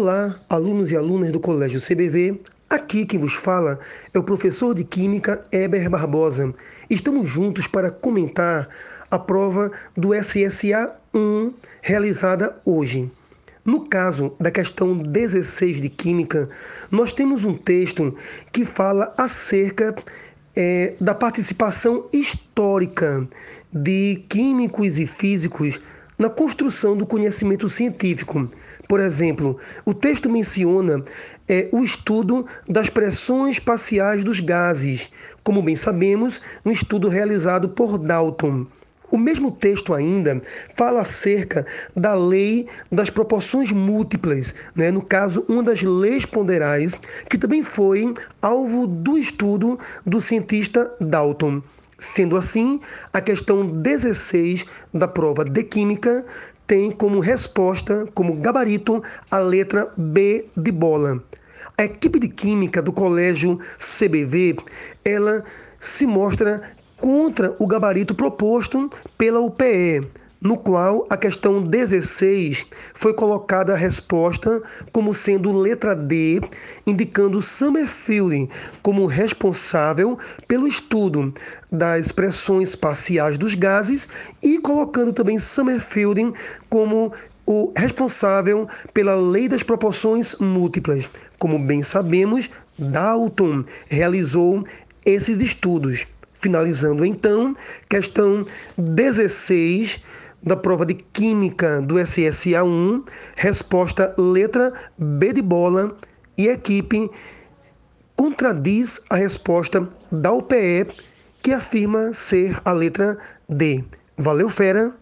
Olá, alunos e alunas do Colégio CBV. Aqui quem vos fala é o professor de Química Eber Barbosa. Estamos juntos para comentar a prova do SSA 1 realizada hoje. No caso da questão 16 de Química, nós temos um texto que fala acerca é, da participação histórica de químicos e físicos na construção do conhecimento científico. Por exemplo, o texto menciona é, o estudo das pressões parciais dos gases, como bem sabemos, um estudo realizado por Dalton. O mesmo texto ainda fala acerca da lei das proporções múltiplas, né? no caso, uma das leis ponderais, que também foi alvo do estudo do cientista Dalton. Sendo assim, a questão 16 da prova de Química tem como resposta, como gabarito, a letra B de bola. A equipe de Química do Colégio CBV, ela se mostra contra o gabarito proposto pela UPE no qual a questão 16 foi colocada a resposta como sendo letra D, indicando Summerfield como responsável pelo estudo das pressões parciais dos gases e colocando também Summerfield como o responsável pela lei das proporções múltiplas. Como bem sabemos, Dalton realizou esses estudos. Finalizando então, questão 16 da prova de Química do SSA 1, resposta letra B de bola e equipe contradiz a resposta da UPE, que afirma ser a letra D. Valeu, fera!